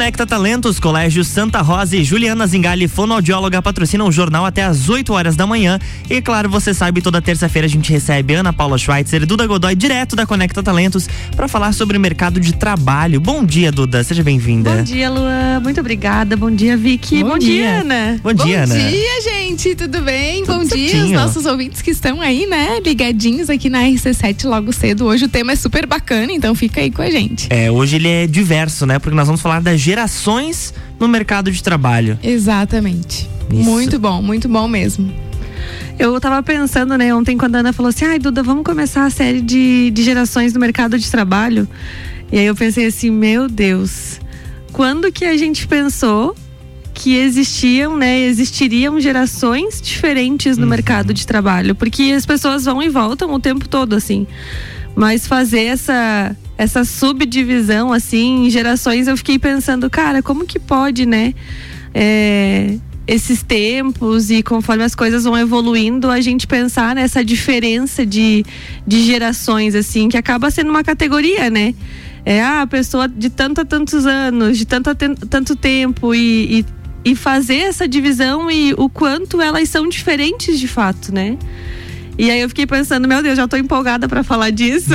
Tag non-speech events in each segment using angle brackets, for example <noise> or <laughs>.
Conecta Talentos, Colégio Santa Rosa e Juliana Zingali, fonoaudióloga, patrocinam o jornal até às 8 horas da manhã. E claro, você sabe, toda terça-feira a gente recebe Ana Paula Schweitzer e Duda Godoy, direto da Conecta Talentos, para falar sobre o mercado de trabalho. Bom dia, Duda, seja bem-vinda. Bom dia, Luan, muito obrigada. Bom dia, Vicky. Bom, Bom dia. dia, Ana. Bom dia, Ana. Bom dia, gente, tudo bem? Tudo Bom dia, os certinho. nossos ouvintes que estão aí, né, ligadinhos aqui na RC7 logo cedo. Hoje o tema é super bacana, então fica aí com a gente. É, hoje ele é diverso, né? Porque nós vamos falar das gerações no mercado de trabalho. Exatamente. Isso. Muito bom, muito bom mesmo. Eu tava pensando, né, ontem quando a Ana falou assim: ai, Duda, vamos começar a série de, de gerações no mercado de trabalho. E aí eu pensei assim: meu Deus, quando que a gente pensou que existiam, né, existiriam gerações diferentes no mercado de trabalho? Porque as pessoas vão e voltam o tempo todo, assim. Mas fazer essa essa subdivisão assim em gerações, eu fiquei pensando, cara, como que pode, né? é, esses tempos e conforme as coisas vão evoluindo, a gente pensar nessa diferença de, de gerações, assim, que acaba sendo uma categoria, né? É ah, a pessoa de tanto a tantos anos, de tanto a ten- tanto tempo e, e, e fazer essa divisão e o quanto elas são diferentes de fato, né? E aí eu fiquei pensando, meu Deus, já tô empolgada para falar disso.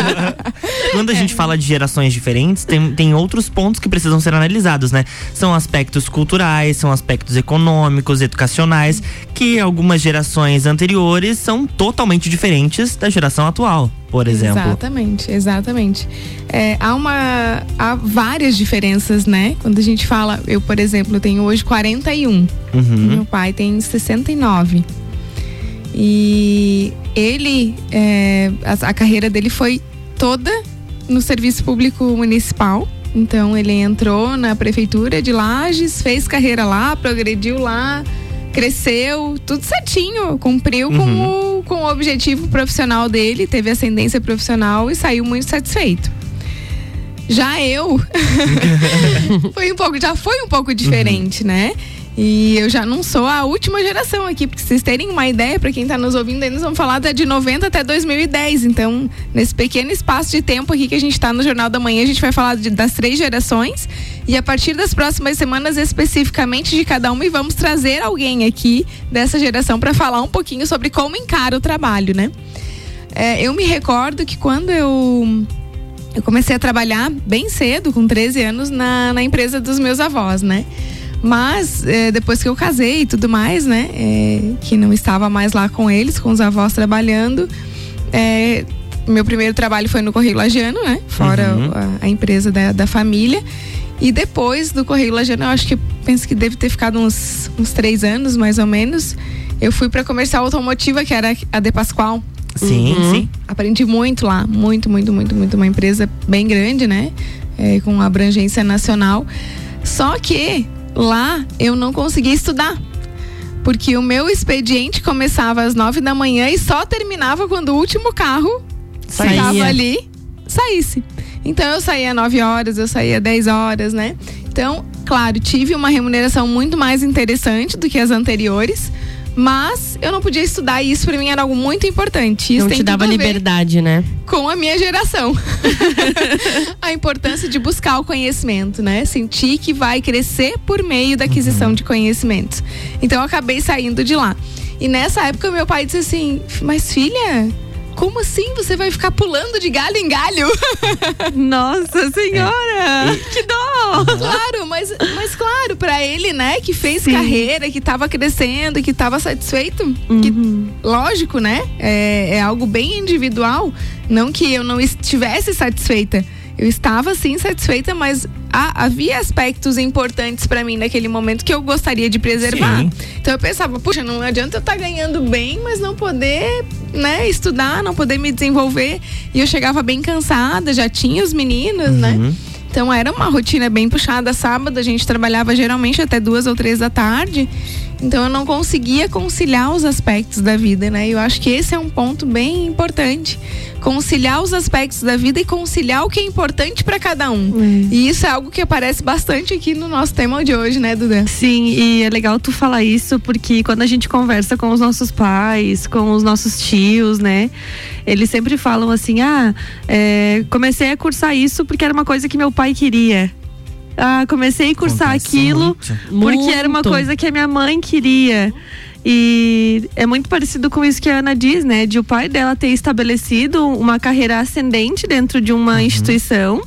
<laughs> Quando a gente fala de gerações diferentes, tem, tem outros pontos que precisam ser analisados, né? São aspectos culturais, são aspectos econômicos, educacionais, que algumas gerações anteriores são totalmente diferentes da geração atual, por exemplo. Exatamente, exatamente. É, há uma. Há várias diferenças, né? Quando a gente fala, eu, por exemplo, tenho hoje 41. Uhum. Meu pai tem 69. E ele, é, a, a carreira dele foi toda no serviço público municipal. Então ele entrou na prefeitura de Lages, fez carreira lá, progrediu lá, cresceu, tudo certinho, cumpriu com, o, com o objetivo profissional dele, teve ascendência profissional e saiu muito satisfeito. Já eu <laughs> foi um pouco, já foi um pouco diferente, né? E eu já não sou a última geração aqui, porque vocês terem uma ideia, para quem tá nos ouvindo, nós vamos falar de 90 até 2010. Então, nesse pequeno espaço de tempo aqui que a gente tá no Jornal da Manhã, a gente vai falar de- das três gerações. E a partir das próximas semanas, especificamente de cada uma, e vamos trazer alguém aqui dessa geração para falar um pouquinho sobre como encara o trabalho, né? É, eu me recordo que quando eu eu comecei a trabalhar bem cedo, com 13 anos, na, na empresa dos meus avós, né? Mas é, depois que eu casei e tudo mais, né? é, que não estava mais lá com eles, com os avós trabalhando. é, meu primeiro trabalho foi no Correio Lagiano, né? Fora Uhum. a, a empresa da, da família. E depois do Correio Lagiano, eu acho que penso que deve ter ficado uns, uns três anos, mais ou menos. Eu fui para comercial automotiva, que era a De Pascoal. Sim, sim. Aprendi muito lá, muito, muito, muito, muito. Uma empresa bem grande, né? É, com abrangência nacional. Só que lá eu não conseguia estudar. Porque o meu expediente começava às nove da manhã e só terminava quando o último carro Saía. ficava ali, saísse. Então eu saía 9 horas, eu saía 10 horas, né? Então, claro, tive uma remuneração muito mais interessante do que as anteriores. Mas eu não podia estudar e isso pra mim era algo muito importante. Isso Não te dava liberdade, né? com a minha geração. <laughs> a importância de buscar o conhecimento, né? Sentir que vai crescer por meio da aquisição de conhecimentos. Então eu acabei saindo de lá. E nessa época meu pai disse assim: "Mas filha, como assim você vai ficar pulando de galho em galho?" <laughs> Nossa Senhora! Que dó! <laughs> claro, mas, mas claro, pra ele, né, que fez Sim. carreira, que tava crescendo, que tava satisfeito, que lógico, né? É, é algo bem individual. Não que eu não estivesse satisfeita. Eu estava sim satisfeita, mas há- havia aspectos importantes pra mim naquele momento que eu gostaria de preservar. Sim. Então eu pensava, puxa, não adianta eu estar ganhando bem, mas não poder, né, estudar, não poder me desenvolver. E eu chegava bem cansada, já tinha os meninos, né? Uhum. Então era uma rotina bem puxada. Sábado a gente trabalhava geralmente até duas ou três da tarde. Então eu não conseguia conciliar os aspectos da vida, né? E eu acho que esse é um ponto bem importante. Conciliar os aspectos da vida e conciliar o que é importante para cada um. E isso é algo que aparece bastante aqui no nosso tema de hoje, né, Duda? Sim, e é legal tu falar isso porque quando a gente conversa com os nossos pais, com os nossos tios, né? Eles sempre falam assim: ah, é, comecei a cursar isso porque era uma coisa que meu pai queria. Ah, comecei a cursar Acontece aquilo muito. porque era uma Muito. coisa que a minha mãe queria. E é muito parecido com isso que a Ana diz, né? De o pai dela ter estabelecido uma carreira ascendente dentro de uma instituição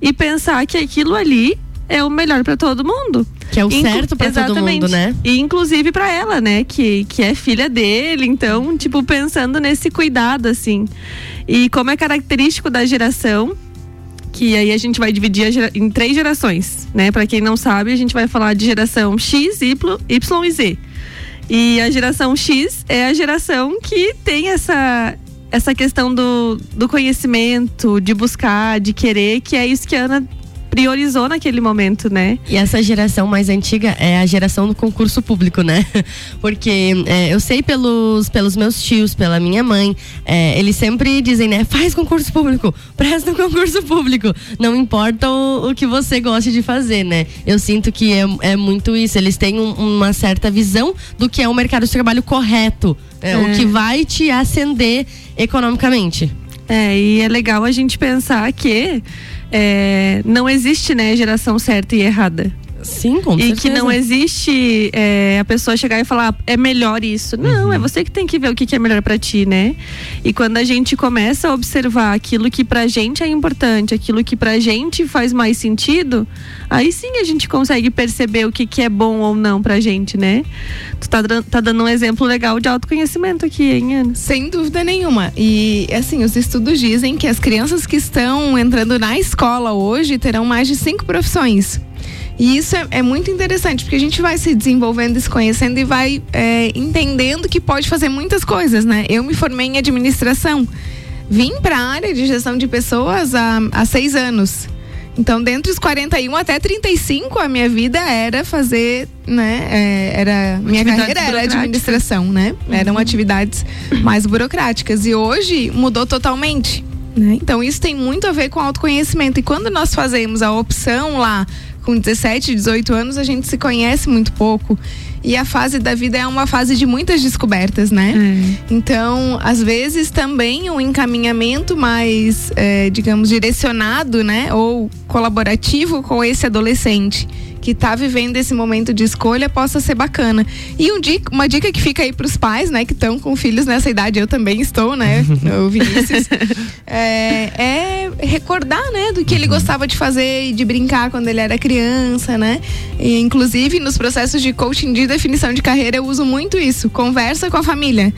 e pensar que aquilo ali é o melhor para todo mundo. Que é o Inclu- certo pra todo Exatamente. mundo, né? E inclusive pra ela, né? Que, que é filha dele. Então, tipo, pensando nesse cuidado, assim. E como é característico da geração, que aí a gente vai dividir gera- em três gerações, né? Pra quem não sabe, a gente vai falar de geração X, Y, y e Z. E a geração X é a geração que tem essa essa questão do, do conhecimento, de buscar, de querer, que é isso que a Ana priorizou naquele momento, né? E essa geração mais antiga é a geração do concurso público, né? <laughs> Porque é, eu sei pelos, pelos meus tios, pela minha mãe, é, eles sempre dizem, né? Faz concurso público, presta um concurso público. Não importa o, o que você goste de fazer, né? Eu sinto que é, é muito isso. Eles têm um- uma certa visão do que é um mercado de trabalho correto. é, O que vai te ascender economicamente. É, e é legal a gente pensar que é, não existe, né, geração certa e errada. Sim, com e certeza. que não existe é, a pessoa chegar e falar é melhor isso. Não, Uhum. é você que tem que ver o que, que é melhor pra ti, né? E quando a gente começa a observar aquilo que pra gente é importante, aquilo que pra gente faz mais sentido, aí sim a gente consegue perceber o que, que é bom ou não pra gente, né? Tu tá, tá dando um exemplo legal de autoconhecimento aqui, hein, Ana? Sem dúvida nenhuma. E assim, os estudos dizem que as crianças que estão entrando na escola hoje terão mais de cinco profissões. E isso é, é muito interessante, porque a gente vai se desenvolvendo, se conhecendo e vai é, entendendo que pode fazer muitas coisas, né? Eu me formei em administração. Vim para a área de gestão de pessoas há, há seis anos. Então, dentre os 41 até 35, a minha vida era fazer, né? é, era minha carreira era administração, né? Eram atividades mais burocráticas. E hoje mudou totalmente. né? Então, isso tem muito a ver com autoconhecimento. E quando nós fazemos a opção lá com 17, 18 anos, a gente se conhece muito pouco. E a fase da vida é uma fase de muitas descobertas, né? Então, às vezes também um encaminhamento mais, eh, digamos, direcionado, né? Ou colaborativo com esse adolescente que está vivendo esse momento de escolha possa ser bacana. E um dica- uma dica que fica aí para os pais, né? Que estão com filhos nessa idade, eu também estou, né? <laughs> O Vinícius. é, é recordar, né? Do que ele gostava de fazer e de brincar quando ele era criança, né? E, inclusive, nos processos de coaching de definição de carreira, eu uso muito isso. Conversa com a família.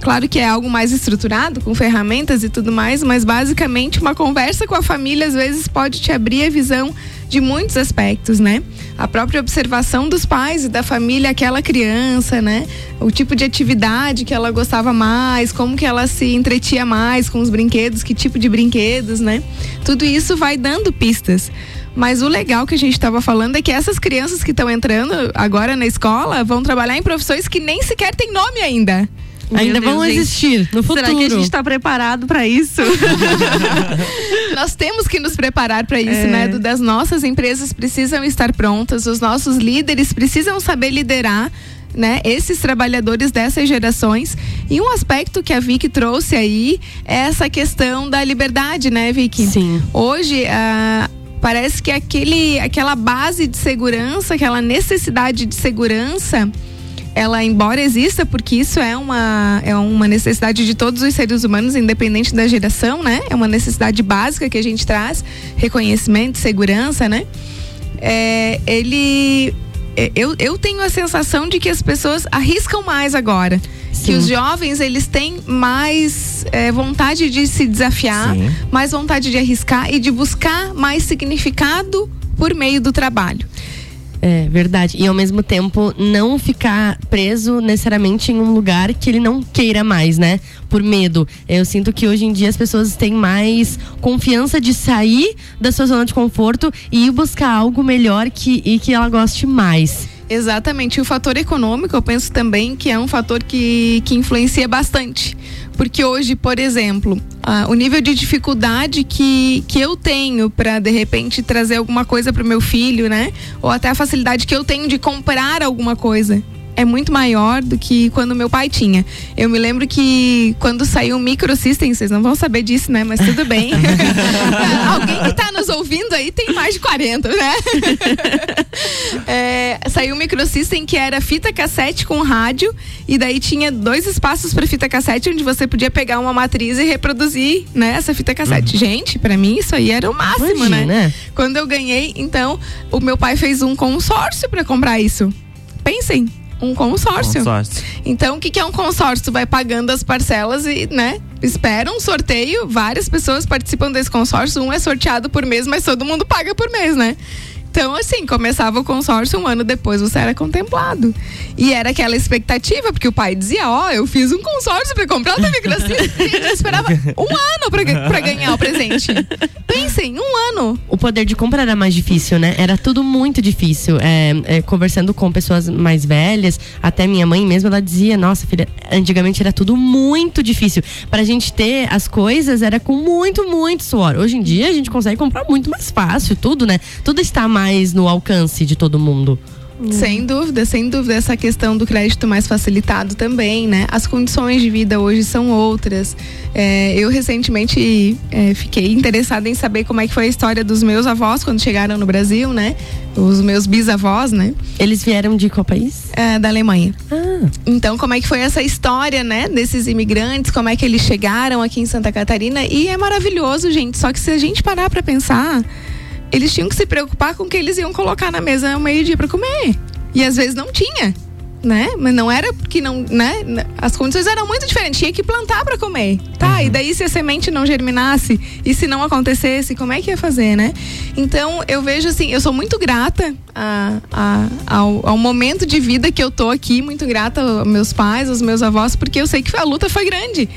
Claro que é algo mais estruturado, com ferramentas e tudo mais, mas basicamente uma conversa com a família às vezes pode te abrir a visão de muitos aspectos, né? A própria observação dos pais e da família, aquela criança, né? O tipo de atividade que ela gostava mais, como que ela se entretia mais com os brinquedos, que tipo de brinquedos, né? Tudo isso vai dando pistas. Mas o legal que a gente estava falando é que essas crianças que estão entrando agora na escola vão trabalhar em profissões que nem sequer têm nome ainda. Ainda Meu vão Deus, gente. existir no futuro. Será que a gente tá preparado pra isso? <laughs> Nós temos que nos preparar para isso, É. né? Duda? As nossas empresas precisam estar prontas, os nossos líderes precisam saber liderar. Né, esses trabalhadores dessas gerações. E um aspecto que a Vicky trouxe aí é essa questão da liberdade, né, Vicky? Sim. Hoje, ah, parece que aquele, aquela base de segurança, aquela necessidade de segurança, ela, embora exista, porque isso é uma, é uma necessidade de todos os seres humanos, independente da geração, né? É uma necessidade básica que a gente traz, reconhecimento, segurança, né? É, ele. é, Eu, eu tenho a sensação de que as pessoas arriscam mais agora. Que Sim. os jovens, eles têm mais é, vontade de se desafiar, Sim. mais vontade de arriscar e de buscar mais significado por meio do trabalho. É verdade. E ao mesmo tempo não ficar preso necessariamente em um lugar que ele não queira mais, né? Por medo. Eu sinto que hoje em dia as pessoas têm mais confiança de sair da sua zona de conforto e ir buscar algo melhor que, e que ela goste mais. Exatamente. E o fator econômico, eu penso também que é um fator que, que influencia bastante. Porque hoje, por exemplo, ah, o nível de dificuldade que, que eu tenho para de repente trazer alguma coisa para o meu filho, né? Ou até a facilidade que eu tenho de comprar alguma coisa. É muito maior do que quando meu pai tinha. Eu me lembro que quando saiu o Microsystem, vocês não vão saber disso, né? Mas tudo bem. <laughs> <laughs> Alguém que tá nos ouvindo aí tem mais de 40, né? <laughs> é, saiu o Microsystem que era fita cassete com rádio e daí tinha dois espaços para fita cassete onde você podia pegar uma matriz e reproduzir, né, essa fita cassete. Uhum. Gente, para mim isso aí era o máximo, né? Imagina. né? Quando eu ganhei, então, o meu pai fez um consórcio para comprar isso. Pensem, um consórcio. consórcio. Então, o que, que é um consórcio? Tu vai pagando as parcelas e, né? Espera um sorteio, várias pessoas participam desse consórcio, um é sorteado por mês, mas todo mundo paga por mês, né? Então, assim, começava o consórcio, um ano depois você era contemplado. E era aquela expectativa, porque o pai dizia, ó, oh, eu fiz um consórcio para comprar o TV Eu esperava um ano para ganhar o presente. Pensem, um ano. O poder de compra era mais difícil, né? Era tudo muito difícil. É, é, conversando com pessoas mais velhas, até minha mãe mesmo, ela dizia, nossa filha, antigamente era tudo muito difícil. Pra gente ter as coisas era com muito, muito suor. Hoje em dia a gente consegue comprar muito mais fácil, tudo, né? Tudo está mais mais no alcance de todo mundo. Sem dúvida, sem dúvida, essa questão do crédito mais facilitado também, né? As condições de vida hoje são outras. É, eu recentemente é, fiquei interessada em saber como é que foi a história dos meus avós quando chegaram no Brasil, né? Os meus bisavós, né? Eles vieram de qual país? É, da Alemanha. Ah. Então, como é que foi essa história, né? Desses imigrantes, como é que eles chegaram aqui em Santa Catarina? E é maravilhoso, gente. Só que se a gente parar para pensar eles tinham que se preocupar com o que eles iam colocar na mesa ao meio-dia para comer. E às vezes não tinha, né? Mas não era porque não, né? As condições eram muito diferentes, tinha que plantar para comer. Tá, uhum. e daí se a semente não germinasse e se não acontecesse, como é que ia fazer, né? Então, eu vejo assim, eu sou muito grata a, a, ao, ao momento de vida que eu tô aqui, muito grata aos meus pais, aos meus avós, porque eu sei que a luta foi grande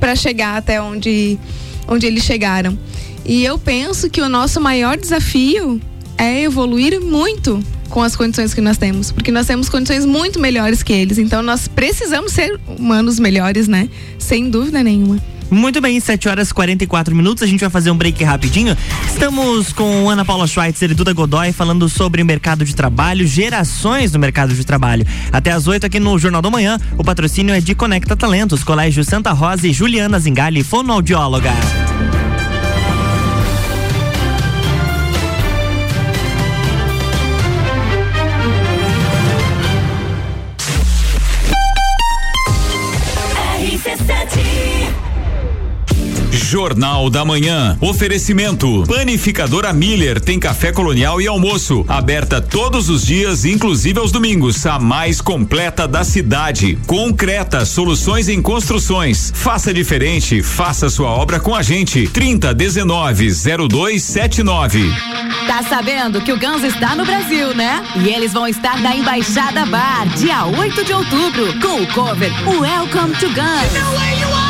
para chegar até onde onde eles chegaram. E eu penso que o nosso maior desafio é evoluir muito com as condições que nós temos, porque nós temos condições muito melhores que eles. Então nós precisamos ser humanos melhores, né? Sem dúvida nenhuma. Muito bem, 7 horas e 44 minutos. A gente vai fazer um break rapidinho. Estamos com Ana Paula Schweitzer e Duda Godoy falando sobre o mercado de trabalho, gerações do mercado de trabalho. Até às 8 aqui no Jornal da Manhã. O patrocínio é de Conecta Talentos, Colégio Santa Rosa e Juliana Zingali, fonoaudióloga. Jornal da Manhã. Oferecimento. Panificadora Miller tem café colonial e almoço. Aberta todos os dias, inclusive aos domingos. A mais completa da cidade. Concreta, soluções em construções. Faça diferente, faça sua obra com a gente. 30 19 0279. Tá sabendo que o Guns está no Brasil, né? E eles vão estar na Embaixada Bar, dia 8 de outubro, com o cover Welcome to Guns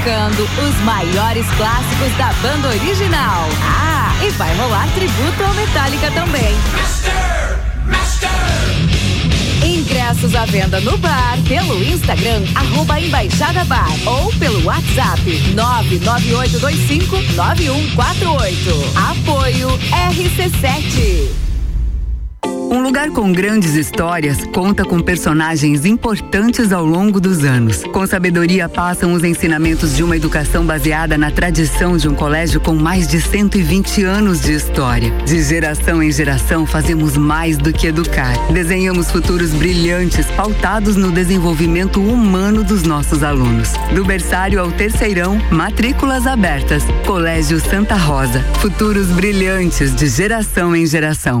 tocando os maiores clássicos da banda original. Ah, e vai rolar tributo ao Metallica também. Master, Master. Ingressos à venda no bar, pelo Instagram, arroba Embaixada Bar ou pelo WhatsApp 998259148. Apoio RC7. Um lugar com grandes histórias conta com personagens importantes ao longo dos anos. Com sabedoria passam os ensinamentos de uma educação baseada na tradição de um colégio com mais de 120 anos de história. De geração em geração fazemos mais do que educar. Desenhamos futuros brilhantes pautados no desenvolvimento humano dos nossos alunos. Do berçário ao terceirão, matrículas abertas. Colégio Santa Rosa. Futuros brilhantes de geração em geração.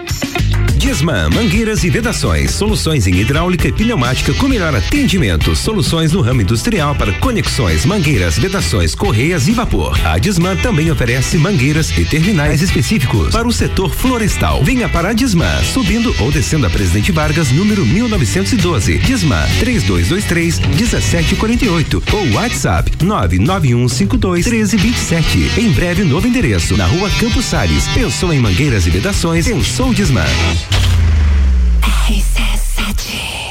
Disman, mangueiras e vedações, soluções em hidráulica e pneumática com melhor atendimento, soluções no ramo industrial para conexões, mangueiras, vedações, correias e vapor. A Disman também oferece mangueiras e terminais específicos para o setor florestal. Venha para a Disman, subindo ou descendo a Presidente Vargas, número 1912. Disman 3223 1748 ou WhatsApp 99152 1327. Em breve, novo endereço na rua Campos Sales. Pensou em mangueiras e vedações? Pensou Disman.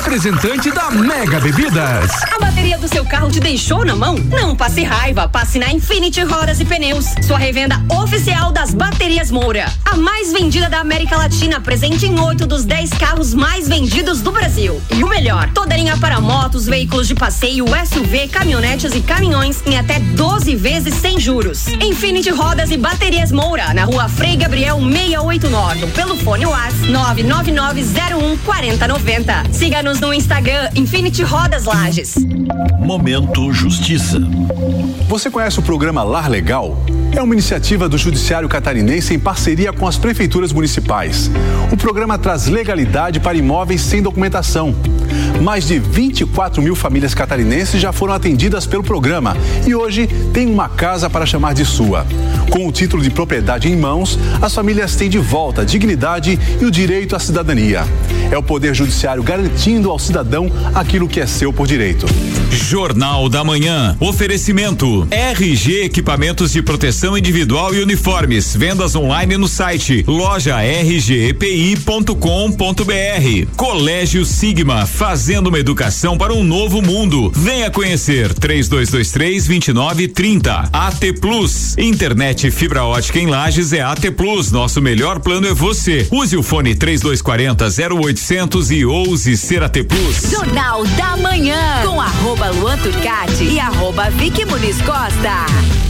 representante da Mega Bebidas. A bateria do seu carro te deixou na mão? Não passe raiva, passe na Infinity Rodas e Pneus, sua revenda oficial das baterias Moura. A mais vendida da América Latina, presente em oito dos 10 carros mais vendidos do Brasil. E o melhor, toda linha para motos, veículos de passeio, SUV, caminhonetes e caminhões em até 12 vezes sem juros. Infinity Rodas e Baterias Moura, na rua Frei Gabriel 689, pelo fone WhatsApp 99901 4090. Siga-nos no Instagram Infinity Rodas Lages. Momento Justiça. Você conhece o programa Lar Legal? É uma iniciativa do Judiciário Catarinense em parceria com as prefeituras municipais. O programa traz legalidade para imóveis sem documentação. Mais de 24 mil famílias catarinenses já foram atendidas pelo programa e hoje tem uma casa para chamar de sua. Com o título de propriedade em mãos, as famílias têm de volta a dignidade e o direito à cidadania. É o Poder Judiciário garantindo ao cidadão aquilo que é seu por direito. Jornal da Manhã. Oferecimento. RG Equipamentos de Proteção Individual e Uniformes. Vendas online no site loja rgepi.com.br. Colégio Sigma. Fazendo uma educação para um novo mundo. Venha conhecer. 3223 2930. AT Plus. Internet fibra ótica em Lages é AT Plus. Nosso melhor plano é você. Use o fone 3240 0800 e ouse ser AT Plus. Jornal da Manhã, com arroba Luan Turcati e arroba Vicky Muniz Costa.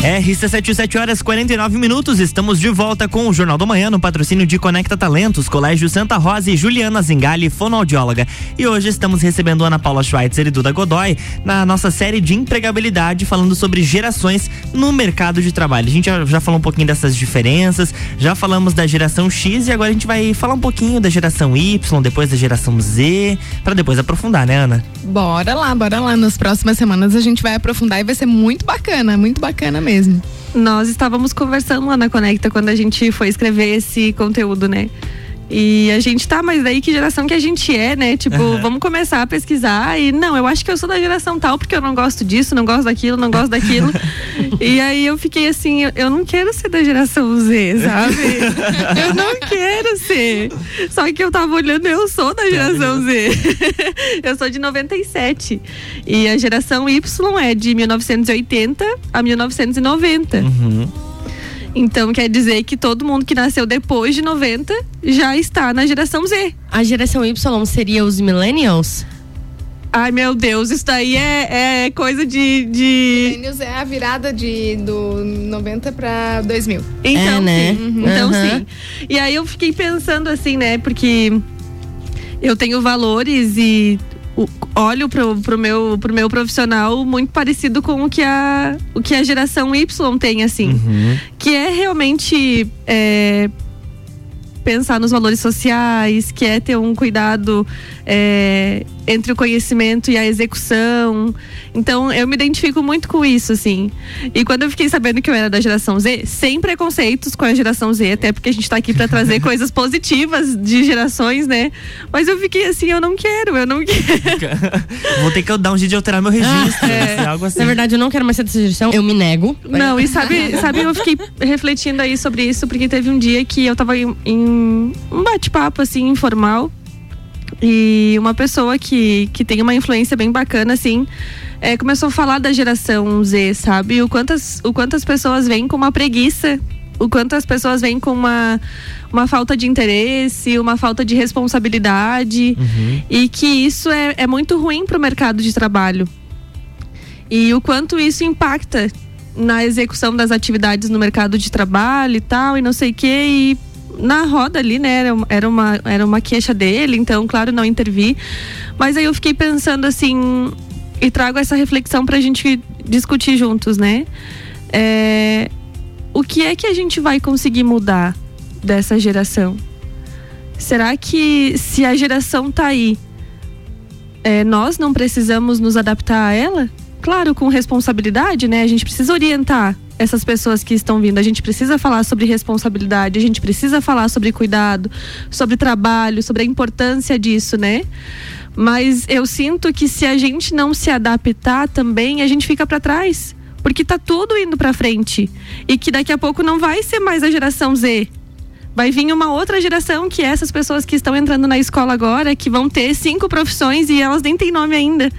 RC7, 7 horas 49 minutos. Estamos de volta com o Jornal do Manhã no patrocínio de Conecta Talentos, Colégio Santa Rosa e Juliana Zingali, fonoaudióloga. E hoje estamos recebendo Ana Paula Schweitzer e Duda Godoy na nossa série de empregabilidade, falando sobre gerações no mercado de trabalho. A gente já, já falou um pouquinho dessas diferenças, já falamos da geração X e agora a gente vai falar um pouquinho da geração Y, depois da geração Z, para depois aprofundar, né, Ana? Bora lá, bora lá. Nas próximas semanas a gente vai aprofundar e vai ser muito bacana, muito bacana mesmo. Nós estávamos conversando lá na Conecta quando a gente foi escrever esse conteúdo, né? E a gente tá, mas daí que geração que a gente é, né? Tipo, uhum. vamos começar a pesquisar e não, eu acho que eu sou da geração tal porque eu não gosto disso, não gosto daquilo, não gosto daquilo. <laughs> e aí eu fiquei assim, eu, eu, não quero ser da geração Z, sabe? <laughs> eu não quero ser. Só que eu tava olhando, eu sou da geração Z. <laughs> eu sou de 97. E a geração Y é de 1980 a 1990. Uhum. Então quer dizer que todo mundo que nasceu depois de 90 já está na geração Z. A geração Y seria os millennials? Ai, meu Deus, isso daí é, é coisa de, de. Millennials é a virada de, do 90 para 2000. Então, é, né? sim. Uhum. Então, uhum. sim. E aí eu fiquei pensando assim, né? Porque eu tenho valores e olho pro, pro, meu, pro meu profissional muito parecido com o que a, o que a geração Y tem, assim. Uhum. Que é realmente. É, pensar nos valores sociais, que é ter um cuidado é, entre o conhecimento e a execução. Então, eu me identifico muito com isso, assim. E quando eu fiquei sabendo que eu era da geração Z, sem preconceitos com a geração Z, até porque a gente tá aqui para trazer <laughs> coisas positivas de gerações, né? Mas eu fiquei assim, eu não quero, eu não quero. Vou ter que dar um jeito de alterar meu registro. é. algo assim. Na verdade, eu não quero mais ser dessa geração, eu me nego. Não, e sabe, sabe, eu fiquei refletindo aí sobre isso, porque teve um dia que eu tava em, em um bate-papo, assim, informal. E uma pessoa que, que tem uma influência bem bacana, assim, é, começou a falar da geração Z, sabe? O quantas, o quantas pessoas vêm com uma preguiça, o quanto as pessoas vêm com uma, uma falta de interesse, uma falta de responsabilidade, uhum. e que isso é, é muito ruim para o mercado de trabalho. E o quanto isso impacta na execução das atividades no mercado de trabalho e tal, e não sei o quê, e na roda ali, né? Era, uma, era uma queixa dele, então, claro, não intervi. Mas aí eu fiquei pensando assim, e trago essa reflexão para a gente discutir juntos, né? É, o que é que a gente vai conseguir mudar dessa geração? Será que se a geração tá aí, é, nós não precisamos nos adaptar a ela? Claro, com responsabilidade, né? A gente precisa orientar essas pessoas que estão vindo. A gente precisa falar sobre responsabilidade, a gente precisa falar sobre cuidado, sobre trabalho, sobre a importância disso, né? Mas eu sinto que se a gente não se adaptar também, a gente fica para trás, porque tá tudo indo para frente e que daqui a pouco não vai ser mais a geração Z. Vai vir uma outra geração que é essas pessoas que estão entrando na escola agora, que vão ter cinco profissões e elas nem têm nome ainda.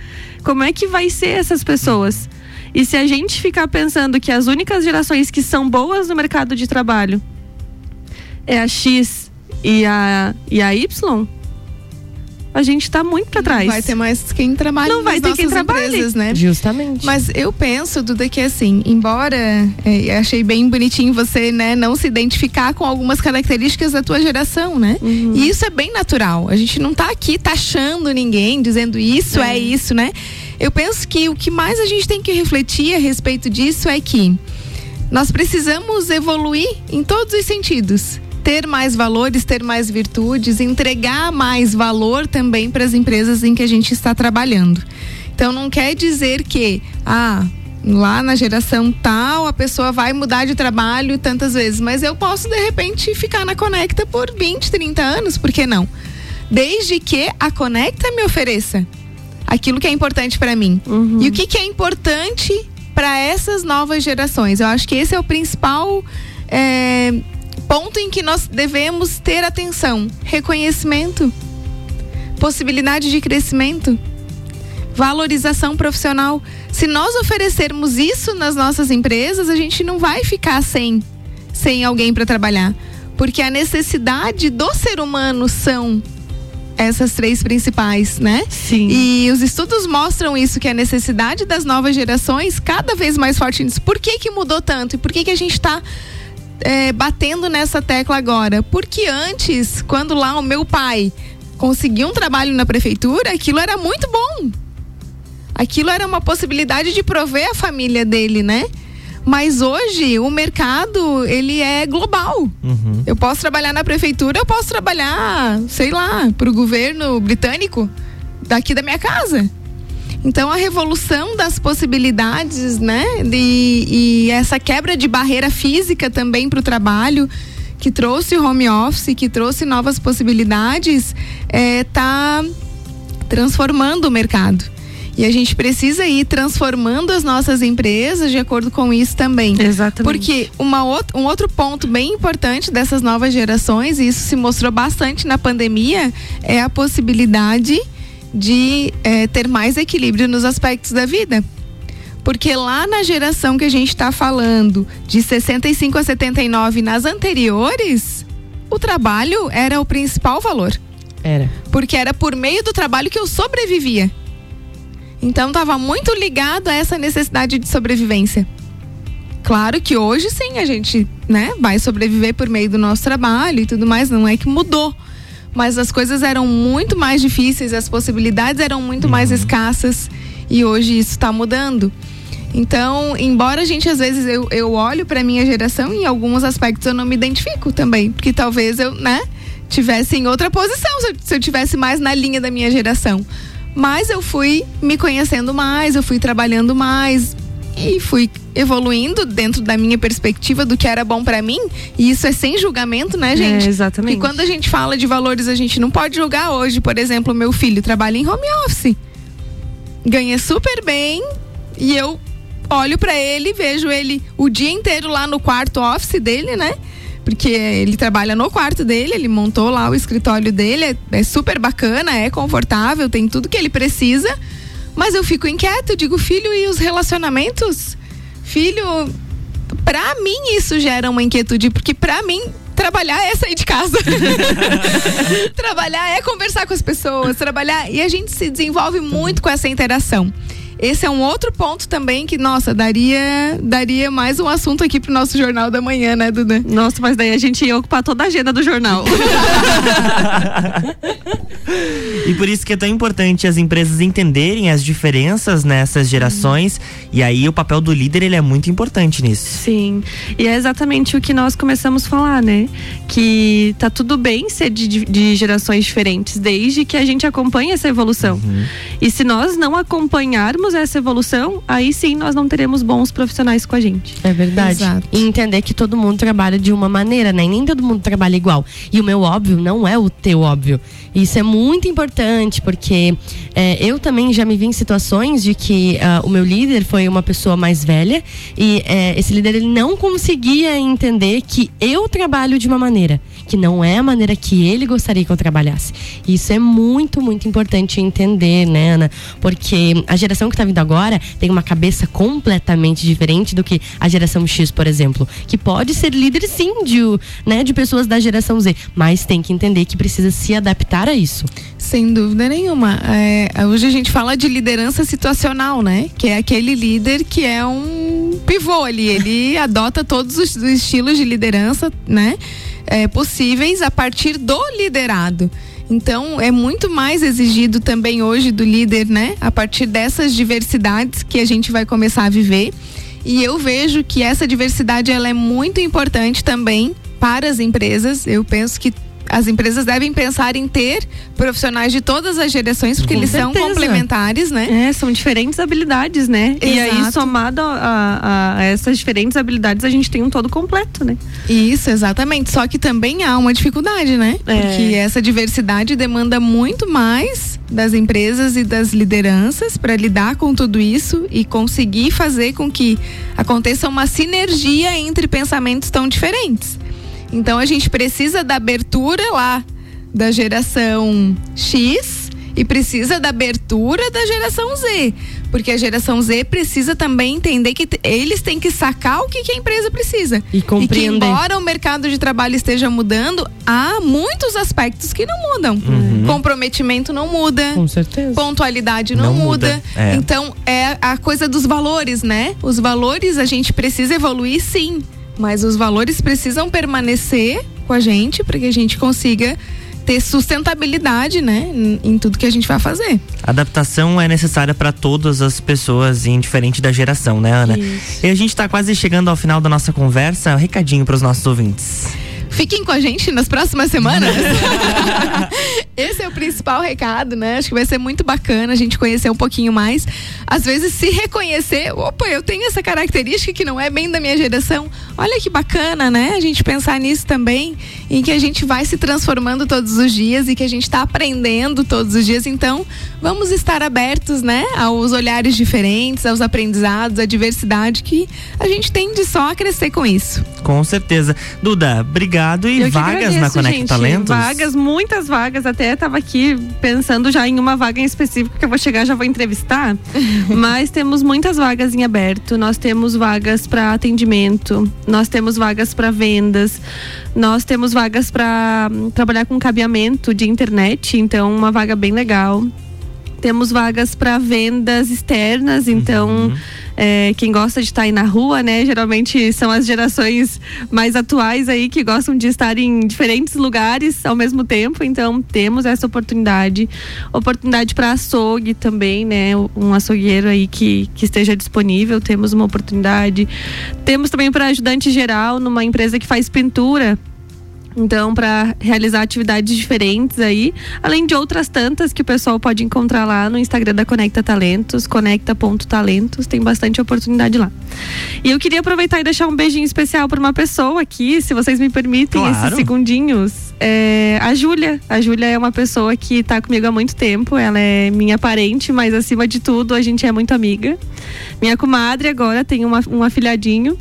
Como é que vai ser essas pessoas? E se a gente ficar pensando que as únicas gerações que são boas no mercado de trabalho é a X e a, e a Y, a gente está muito para trás. Não vai ter mais quem trabalhe Não vai ter quem trabalhe. Empresas, né? Justamente. Mas eu penso, Duda, que assim, embora é, achei bem bonitinho você, né, não se identificar com algumas características da tua geração, né? Uhum. E isso é bem natural. A gente não está aqui taxando ninguém, dizendo isso é, é isso, né? Eu penso que o que mais a gente tem que refletir a respeito disso é que nós precisamos evoluir em todos os sentidos ter mais valores, ter mais virtudes, entregar mais valor também para as empresas em que a gente está trabalhando. Então não quer dizer que ah, lá na geração tal a pessoa vai mudar de trabalho tantas vezes, mas eu posso de repente ficar na Conecta por 20, 30 anos, por que não? Desde que a Conecta me ofereça aquilo que é importante para mim. Uhum. E o que, que é importante para essas novas gerações? Eu acho que esse é o principal é, ponto em que nós devemos ter atenção: reconhecimento, possibilidade de crescimento, valorização profissional. Se nós oferecermos isso nas nossas empresas, a gente não vai ficar sem, sem alguém para trabalhar. Porque a necessidade do ser humano são essas três principais, né? Sim. E os estudos mostram isso, que a necessidade das novas gerações cada vez mais forte nisso. Por que que mudou tanto? E por que que a gente está é, batendo nessa tecla agora? Porque antes, quando lá o meu pai conseguiu um trabalho na prefeitura, aquilo era muito bom. Aquilo era uma possibilidade de prover a família dele, né? Mas hoje o mercado ele é global. Uhum. Eu posso trabalhar na prefeitura, eu posso trabalhar, sei lá, para o governo britânico daqui da minha casa. Então a revolução das possibilidades, né? De, e essa quebra de barreira física também para o trabalho, que trouxe home office, que trouxe novas possibilidades, está é, transformando o mercado. E a gente precisa ir transformando as nossas empresas de acordo com isso também. Exatamente. Porque uma outra, um outro ponto bem importante dessas novas gerações, e isso se mostrou bastante na pandemia, é a possibilidade de é, ter mais equilíbrio nos aspectos da vida. Porque lá na geração que a gente está falando, de 65 a 79, nas anteriores, o trabalho era o principal valor. Era. Porque era por meio do trabalho que eu sobrevivia. Então estava muito ligado a essa necessidade de sobrevivência. Claro que hoje sim a gente, né, vai sobreviver por meio do nosso trabalho e tudo mais, não é que mudou mas as coisas eram muito mais difíceis, as possibilidades eram muito uhum. mais escassas e hoje isso está mudando. Então, embora a gente às vezes eu, eu olho para minha geração em alguns aspectos eu não me identifico também, porque talvez eu, né, tivesse em outra posição se eu, se eu tivesse mais na linha da minha geração. Mas eu fui me conhecendo mais, eu fui trabalhando mais e fui evoluindo dentro da minha perspectiva do que era bom para mim. E isso é sem julgamento, né, gente? É, exatamente. E quando a gente fala de valores, a gente não pode julgar hoje. Por exemplo, meu filho trabalha em home office. Ganha super bem e eu olho para ele, vejo ele o dia inteiro lá no quarto office dele, né? Porque ele trabalha no quarto dele, ele montou lá o escritório dele, é, é super bacana, é confortável, tem tudo que ele precisa. Mas eu fico inquieta, eu digo, filho, e os relacionamentos? Filho, pra mim isso gera uma inquietude, porque pra mim trabalhar é sair de casa. <laughs> trabalhar é conversar com as pessoas, trabalhar e a gente se desenvolve muito com essa interação. Esse é um outro ponto também que, nossa, daria, daria mais um assunto aqui pro nosso Jornal da Manhã, né, Duda? Nossa, mas daí a gente ia ocupar toda a agenda do jornal. <laughs> E por isso que é tão importante as empresas entenderem as diferenças nessas gerações. E aí o papel do líder ele é muito importante nisso. Sim. E é exatamente o que nós começamos a falar, né? Que tá tudo bem ser de, de- de gerações diferentes, desde que a gente acompanhe essa evolução. E se nós não acompanharmos essa evolução, aí sim nós não teremos bons profissionais com a gente. É verdade. Exato. E entender que todo mundo trabalha de uma maneira, né? E nem todo mundo trabalha igual. E o meu óbvio não é o teu óbvio. Isso é muito importante, porque é, eu também já me vi em situações de que ah, o meu líder foi uma pessoa mais velha e é, esse líder ele não conseguia entender que eu trabalho de uma maneira, que não é a maneira que ele gostaria que eu trabalhasse. Isso é muito, muito importante entender, né, Ana? Porque a geração que está vindo agora tem uma cabeça completamente diferente do que a geração X, por exemplo, que pode ser líder sim de, né, de pessoas da geração Z, mas tem que entender que precisa se adaptar a isso. Sem dúvida nenhuma. É, hoje a gente fala de liderança situacional, né? Que é aquele líder que é um pivô ali. Ele <laughs> adota todos os estilos de liderança, né? É, possíveis a partir do liderado. Então, é muito mais exigido também hoje do líder, né? A partir dessas diversidades que a gente vai começar a viver. E eu vejo que essa diversidade ela é muito importante também para as empresas. Eu penso que as empresas devem pensar em ter profissionais de todas as gerações, porque Com eles são certeza. complementares, né? É, são diferentes habilidades, né? E aí, Exato. somado a, a- a essas diferentes habilidades, a gente tem um todo completo, né? Isso, exatamente. Só que também há uma dificuldade, né? É. Porque essa diversidade demanda muito mais das empresas e das lideranças para lidar com tudo isso e conseguir fazer com que aconteça uma sinergia entre pensamentos tão diferentes. Então a gente precisa da abertura lá da geração X e precisa da abertura da geração Z. Porque a geração Z precisa também entender que eles têm que sacar o que, que a empresa precisa. E E que compreender. embora o mercado de trabalho esteja mudando, há muitos aspectos que não mudam. Uhum. Comprometimento não muda. Com certeza. Pontualidade não, Não muda. muda, é. Então é a coisa dos valores, né? Os valores a gente precisa evoluir sim, mas os valores precisam permanecer com a gente para que a gente consiga ter sustentabilidade, né, em, tudo que a gente vai fazer. Adaptação é necessária para todas as pessoas, indiferente da geração, né, Ana? E a gente tá quase chegando ao final da nossa conversa. Um recadinho para os nossos ouvintes. Fiquem com a gente nas próximas semanas. <laughs> Esse é o principal recado, né? Acho que vai ser muito bacana a gente conhecer um pouquinho mais. Às vezes, se reconhecer, opa, eu tenho essa característica que não é bem da minha geração. Olha que bacana, né? A gente pensar nisso também, em que a gente vai se transformando todos os dias e que a gente está aprendendo todos os dias. Então, vamos estar abertos, né? Aos olhares diferentes, aos aprendizados, à diversidade que a gente tende só a crescer com isso. Com certeza. Duda, obrigado. E Eu vagas na agradeço, Conecta gente. Talentos? Vagas, muitas vagas. Até tava aqui pensando já em uma vaga em específico que eu vou chegar já vou entrevistar. <laughs> Mas temos muitas vagas em aberto. Nós temos vagas para atendimento, nós temos vagas para vendas, nós temos vagas para trabalhar com cabeamento de internet, então uma vaga bem legal. Temos vagas para vendas externas, então É, quem gosta de estar aí na rua, né? Geralmente são as gerações mais atuais aí que gostam de estar em diferentes lugares ao mesmo tempo. Então temos essa oportunidade, oportunidade para açougue também, né? Um açougueiro aí que, que esteja disponível. Temos uma oportunidade. Temos também para ajudante geral numa empresa que faz pintura então, para realizar atividades diferentes aí, além de outras tantas que o pessoal pode encontrar lá no Instagram da Conecta Talentos, conecta.talentos, tem bastante oportunidade lá. E eu queria aproveitar e deixar um beijinho especial para uma pessoa aqui, se vocês me permitem, Claro. esses segundinhos. É, a Júlia. A Júlia é uma pessoa que está comigo há muito tempo. Ela é minha parente, mas acima de tudo, a gente é muito amiga. Minha comadre agora tem uma, um afilhadinho.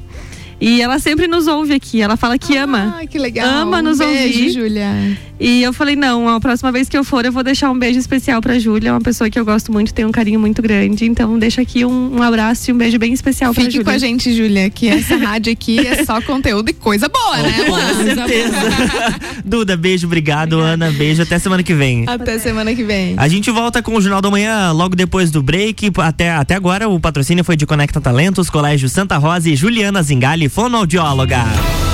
E ela sempre nos ouve aqui. Ela fala que ama. Ah, que legal. Ama Um nos beijo, ouvir. Júlia. E eu falei, não, a próxima vez que eu for, eu vou deixar um beijo especial pra Júlia. É uma pessoa que eu gosto muito, tem um carinho muito grande. Então, deixa aqui um, um abraço e um beijo bem especial pra Fique Júlia. com a gente, Júlia, que essa rádio aqui é só conteúdo e coisa boa, né? Com certeza. <laughs> Duda, beijo, obrigado. Ana, beijo. Até semana que vem. Até semana que vem. A gente volta com o Jornal da Manhã logo depois do break. Até, até agora, o patrocínio foi de Conecta Talentos, Colégio Santa Rosa e Juliana Zingali, fonoaudióloga.